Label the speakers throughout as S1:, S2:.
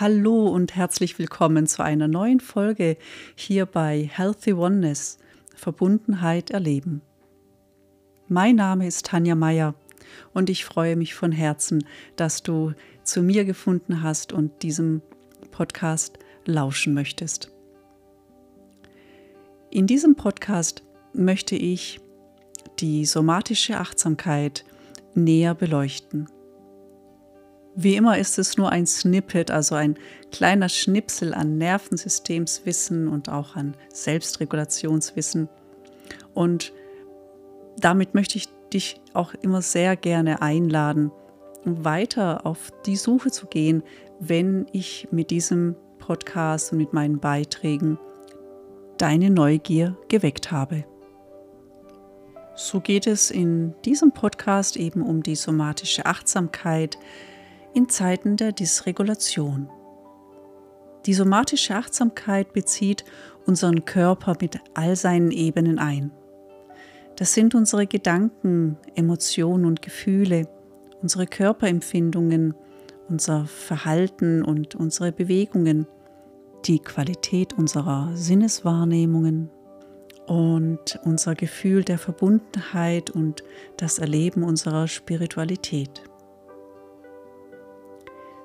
S1: Hallo und herzlich willkommen zu einer neuen Folge hier bei Healthy Oneness, Verbundenheit erleben. Mein Name ist Tanja Meyer und ich freue mich von Herzen, dass du zu mir gefunden hast und diesem Podcast lauschen möchtest. In diesem Podcast möchte ich die somatische Achtsamkeit näher beleuchten. Wie immer ist es nur ein Snippet, also ein kleiner Schnipsel an Nervensystemswissen und auch an Selbstregulationswissen. Und damit möchte ich dich auch immer sehr gerne einladen, weiter auf die Suche zu gehen, wenn ich mit diesem Podcast und mit meinen Beiträgen deine Neugier geweckt habe. So geht es in diesem Podcast eben um die somatische Achtsamkeit in Zeiten der Dysregulation. Die somatische Achtsamkeit bezieht unseren Körper mit all seinen Ebenen ein. Das sind unsere Gedanken, Emotionen und Gefühle, unsere Körperempfindungen, unser Verhalten und unsere Bewegungen, die Qualität unserer Sinneswahrnehmungen, und unser Gefühl der Verbundenheit und das Erleben unserer Spiritualität.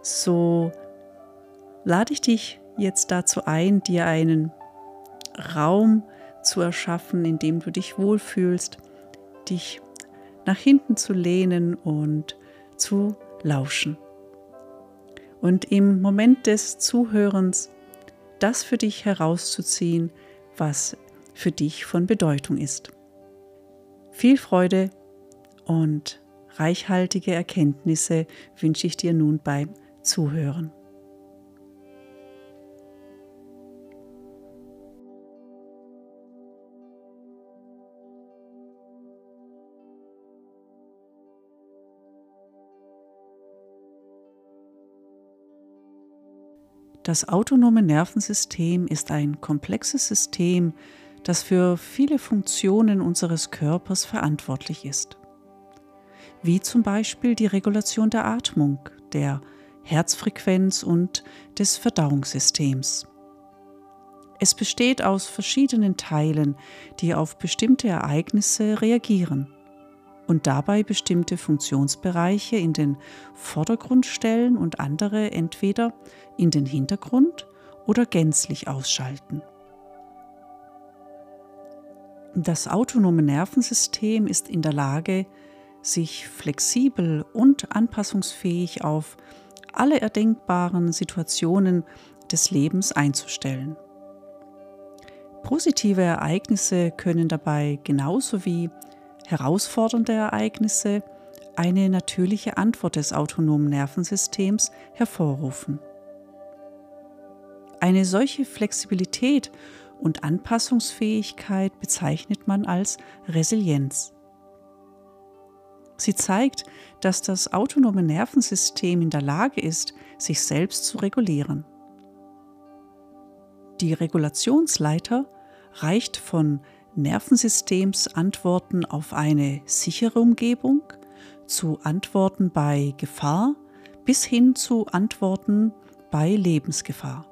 S1: So lade ich dich jetzt dazu ein, dir einen Raum zu erschaffen, in dem du dich wohlfühlst, dich nach hinten zu lehnen und zu lauschen. Und im Moment des Zuhörens das für dich herauszuziehen, was für dich von Bedeutung ist. Viel Freude und reichhaltige Erkenntnisse wünsche ich dir nun beim Zuhören. Das autonome Nervensystem ist ein komplexes System, das für viele Funktionen unseres Körpers verantwortlich ist. Wie zum Beispiel die Regulation der Atmung, der Herzfrequenz und des Verdauungssystems. Es besteht aus verschiedenen Teilen, die auf bestimmte Ereignisse reagieren und dabei bestimmte Funktionsbereiche in den Vordergrund stellen und andere entweder in den Hintergrund oder gänzlich ausschalten. Das autonome Nervensystem ist in der Lage, sich flexibel und anpassungsfähig auf alle erdenkbaren Situationen des Lebens einzustellen. Positive Ereignisse können dabei genauso wie herausfordernde Ereignisse eine natürliche Antwort des autonomen Nervensystems hervorrufen. Eine solche Flexibilität und Anpassungsfähigkeit bezeichnet man als Resilienz. Sie zeigt, dass das autonome Nervensystem in der Lage ist, sich selbst zu regulieren. Die Regulationsleiter reicht von Nervensystemsantworten auf eine sichere Umgebung zu Antworten bei Gefahr bis hin zu Antworten bei Lebensgefahr.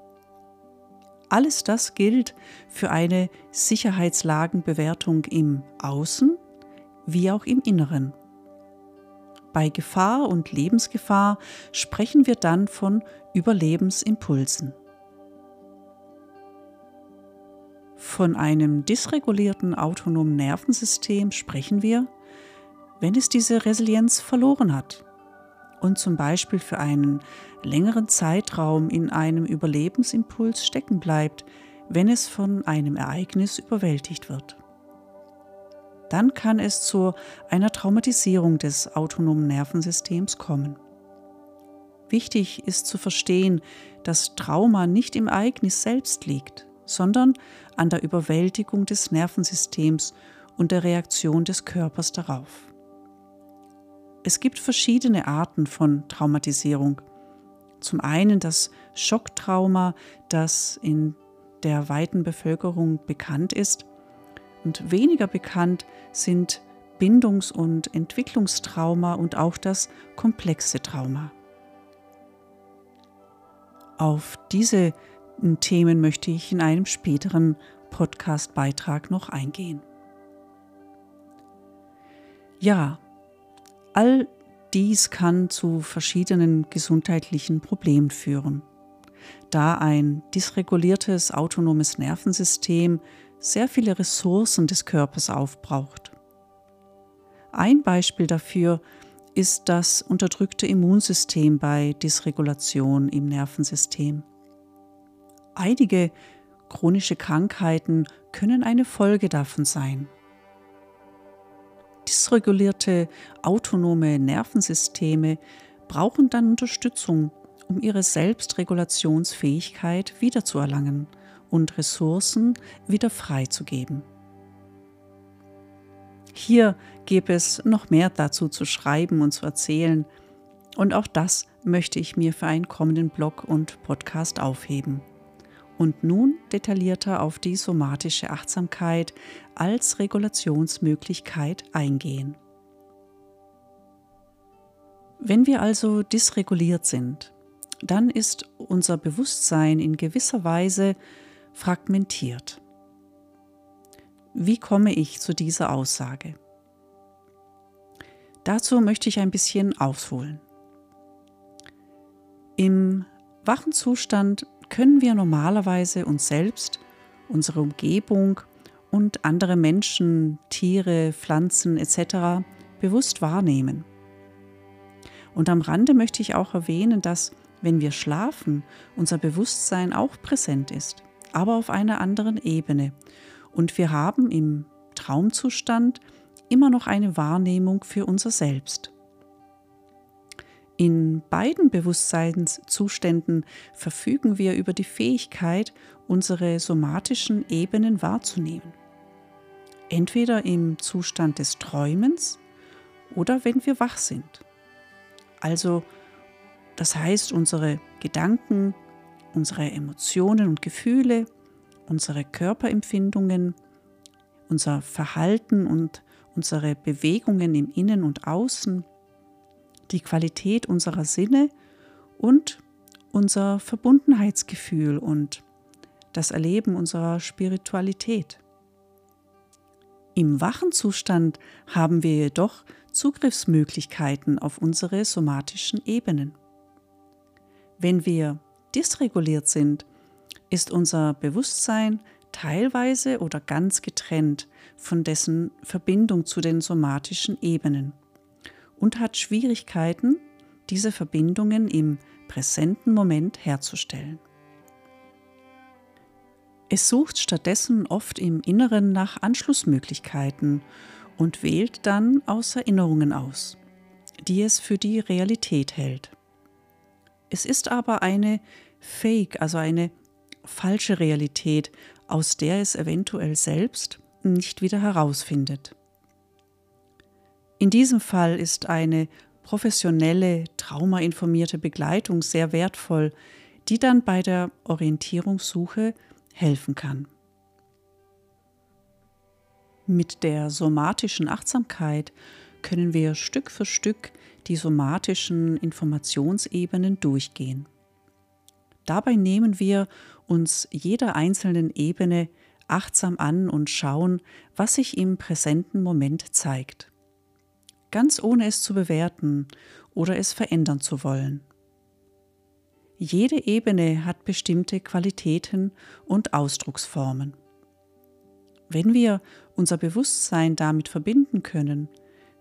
S1: Alles das gilt für eine Sicherheitslagenbewertung im Außen wie auch im Inneren. Bei Gefahr und Lebensgefahr sprechen wir dann von Überlebensimpulsen. Von einem dysregulierten autonomen Nervensystem sprechen wir, wenn es diese Resilienz verloren hat und zum Beispiel für einen längeren Zeitraum in einem Überlebensimpuls stecken bleibt, wenn es von einem Ereignis überwältigt wird. Dann kann es zu einer Traumatisierung des autonomen Nervensystems kommen. Wichtig ist zu verstehen, dass Trauma nicht im Ereignis selbst liegt, sondern an der Überwältigung des Nervensystems und der Reaktion des Körpers darauf. Es gibt verschiedene Arten von Traumatisierung. Zum einen das Schocktrauma, das in der weiten Bevölkerung bekannt ist. Und weniger bekannt sind Bindungs- und Entwicklungstrauma und auch das komplexe Trauma. Auf diese Themen möchte ich in einem späteren Podcast-Beitrag noch eingehen. Ja, all dies kann zu verschiedenen gesundheitlichen Problemen führen, da ein dysreguliertes autonomes Nervensystem sehr viele Ressourcen des Körpers aufbraucht. Ein Beispiel dafür ist das unterdrückte Immunsystem bei Dysregulation im Nervensystem. Einige chronische Krankheiten können eine Folge davon sein. Dysregulierte autonome Nervensysteme brauchen dann Unterstützung, um ihre Selbstregulationsfähigkeit wiederzuerlangen und Ressourcen wieder freizugeben. Hier gäbe es noch mehr dazu zu schreiben und zu erzählen, und auch das möchte ich mir für einen kommenden Blog und Podcast aufheben. Und nun detaillierter auf die somatische Achtsamkeit als Regulationsmöglichkeit eingehen. Wenn wir also dysreguliert sind, dann ist unser Bewusstsein in gewisser Weise fragmentiert. Wie komme ich zu dieser Aussage? Dazu möchte ich ein bisschen ausholen. Im wachen Zustand können wir normalerweise uns selbst, unsere Umgebung und andere Menschen, Tiere, Pflanzen etc. bewusst wahrnehmen. Und am Rande möchte ich auch erwähnen, dass, wenn wir schlafen, unser Bewusstsein auch präsent ist, aber auf einer anderen Ebene. Und wir haben im Traumzustand immer noch eine Wahrnehmung für unser Selbst. In beiden Bewusstseinszuständen verfügen wir über die Fähigkeit, unsere somatischen Ebenen wahrzunehmen. Entweder im Zustand des Träumens oder wenn wir wach sind. Also, das heißt, unsere Gedanken, unsere Emotionen und Gefühle, unsere Körperempfindungen, unser Verhalten und unsere Bewegungen im Innen und Außen, die Qualität unserer Sinne und unser Verbundenheitsgefühl und das Erleben unserer Spiritualität. Im wachen Zustand haben wir jedoch Zugriffsmöglichkeiten auf unsere somatischen Ebenen. Wenn wir dysreguliert sind, ist unser Bewusstsein teilweise oder ganz getrennt von dessen Verbindung zu den somatischen Ebenen und hat Schwierigkeiten, diese Verbindungen im präsenten Moment herzustellen. Es sucht stattdessen oft im Inneren nach Anschlussmöglichkeiten und wählt dann aus Erinnerungen aus, die es für die Realität hält. Es ist aber eine Fake, also eine falsche Realität, aus der es eventuell selbst nicht wieder herausfindet. In diesem Fall ist eine professionelle, traumainformierte Begleitung sehr wertvoll, die dann bei der Orientierungssuche helfen kann. Mit der somatischen Achtsamkeit können wir Stück für Stück die somatischen Informationsebenen durchgehen. Dabei nehmen wir uns jeder einzelnen Ebene achtsam an und schauen, was sich im präsenten Moment zeigt. Ganz ohne es zu bewerten oder es verändern zu wollen. Jede Ebene hat bestimmte Qualitäten und Ausdrucksformen. Wenn wir unser Bewusstsein damit verbinden können,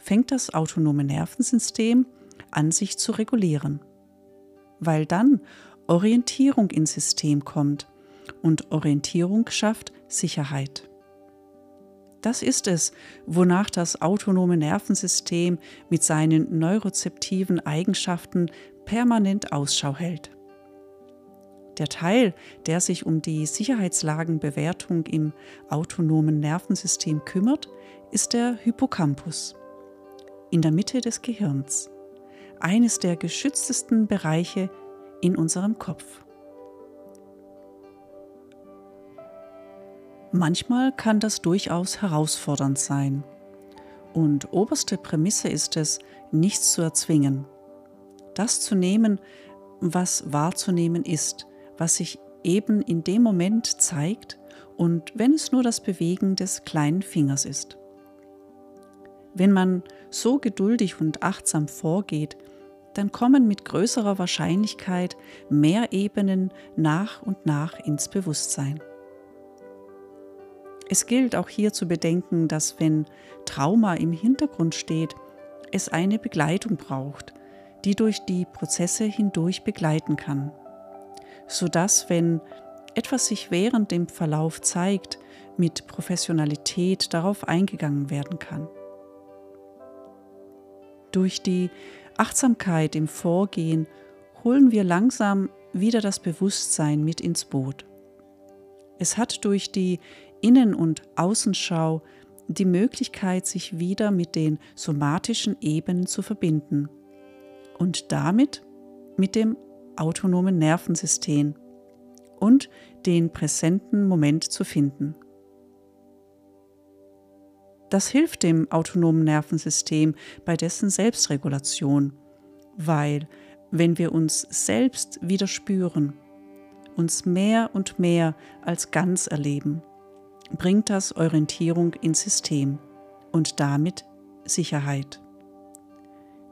S1: fängt das autonome Nervensystem an sich zu regulieren, weil dann Orientierung ins System kommt und Orientierung schafft Sicherheit. Das ist es, wonach das autonome Nervensystem mit seinen neurozeptiven Eigenschaften permanent Ausschau hält. Der Teil, der sich um die Sicherheitslagenbewertung im autonomen Nervensystem kümmert, ist der Hippocampus in der Mitte des Gehirns, eines der geschütztesten Bereiche in unserem Kopf. Manchmal kann das durchaus herausfordernd sein. Und oberste Prämisse ist es, nichts zu erzwingen. Das zu nehmen, was wahrzunehmen ist, was sich eben in dem Moment zeigt und wenn es nur das Bewegen des kleinen Fingers ist. Wenn man so geduldig und achtsam vorgeht, dann kommen mit größerer Wahrscheinlichkeit mehr Ebenen nach und nach ins Bewusstsein. Es gilt auch hier zu bedenken, dass wenn Trauma im Hintergrund steht, es eine Begleitung braucht, die durch die Prozesse hindurch begleiten kann, sodass, wenn etwas sich während dem Verlauf zeigt, mit Professionalität darauf eingegangen werden kann. Durch die Achtsamkeit im Vorgehen holen wir langsam wieder das Bewusstsein mit ins Boot. Es hat durch die Innen- und Außenschau die Möglichkeit, sich wieder mit den somatischen Ebenen zu verbinden und damit mit dem autonomen Nervensystem und den präsenten Moment zu finden. Das hilft dem autonomen Nervensystem bei dessen Selbstregulation, weil wenn wir uns selbst wieder spüren, uns mehr und mehr als ganz erleben, bringt das Orientierung ins System und damit Sicherheit.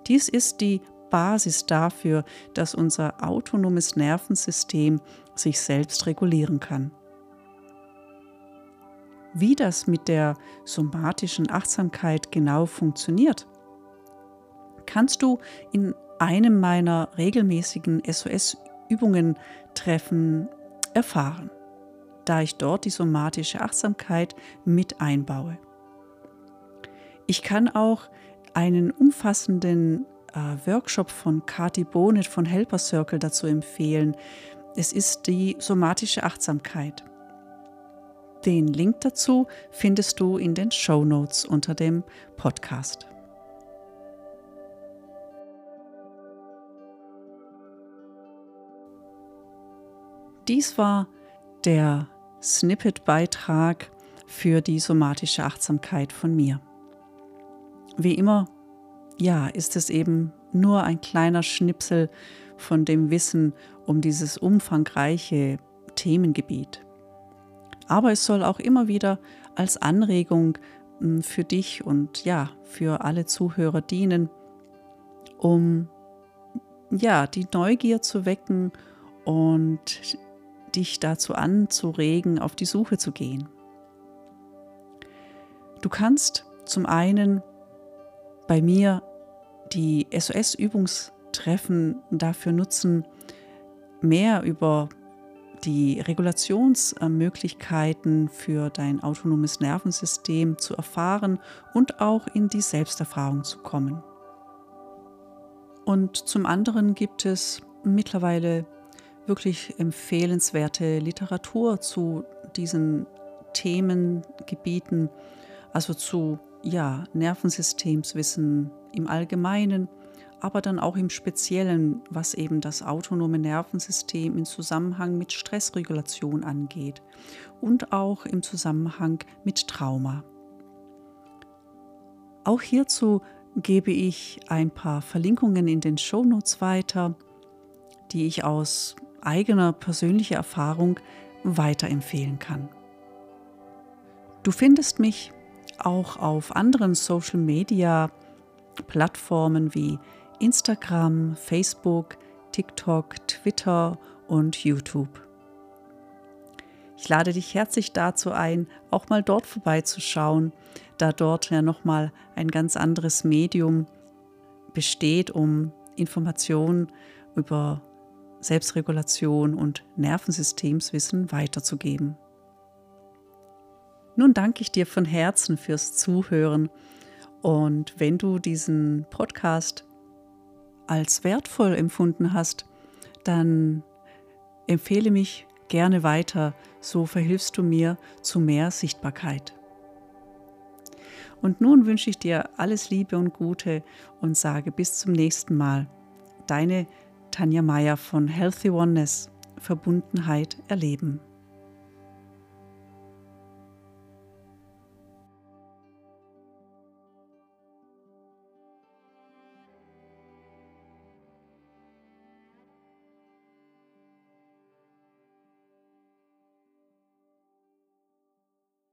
S1: Dies ist die Basis dafür, dass unser autonomes Nervensystem sich selbst regulieren kann. Wie das mit der somatischen Achtsamkeit genau funktioniert, kannst du in einem meiner regelmäßigen SOS-Übungen treffen erfahren da ich dort die somatische Achtsamkeit mit einbaue. Ich kann auch einen umfassenden äh, Workshop von Kati Bonet von Helper Circle dazu empfehlen. Es ist die somatische Achtsamkeit. Den Link dazu findest du in den Show Notes unter dem Podcast. Dies war der Snippet-Beitrag für die somatische Achtsamkeit von mir. Wie immer, ja, ist es eben nur ein kleiner Schnipsel von dem Wissen um dieses umfangreiche Themengebiet. Aber es soll auch immer wieder als Anregung hm, für dich und ja, für alle Zuhörer dienen, um ja, die Neugier zu wecken und dich dazu anzuregen, auf die Suche zu gehen. Du kannst zum einen bei mir die SOS-Übungstreffen dafür nutzen, mehr über die Regulationsmöglichkeiten für dein autonomes Nervensystem zu erfahren und auch in die Selbsterfahrung zu kommen. Und zum anderen gibt es mittlerweile wirklich empfehlenswerte Literatur zu diesen Themengebieten, also zu ja, Nervensystemswissen im Allgemeinen, aber dann auch im Speziellen, was eben das autonome Nervensystem im Zusammenhang mit Stressregulation angeht und auch im Zusammenhang mit Trauma. Auch hierzu gebe ich ein paar Verlinkungen in den Shownotes weiter, die ich aus eigener persönlicher Erfahrung weiterempfehlen kann. Du findest mich auch auf anderen Social-Media-Plattformen wie Instagram, Facebook, TikTok, Twitter und YouTube. Ich lade dich herzlich dazu ein, auch mal dort vorbeizuschauen, da dort ja nochmal ein ganz anderes Medium besteht, um Informationen über Selbstregulation und Nervensystemswissen weiterzugeben. Nun danke ich dir von Herzen fürs Zuhören und wenn du diesen Podcast als wertvoll empfunden hast, dann empfehle mich gerne weiter, so verhilfst du mir zu mehr Sichtbarkeit. Und nun wünsche ich dir alles Liebe und Gute und sage bis zum nächsten Mal. Deine Tanja Meyer von Healthy Oneness Verbundenheit erleben.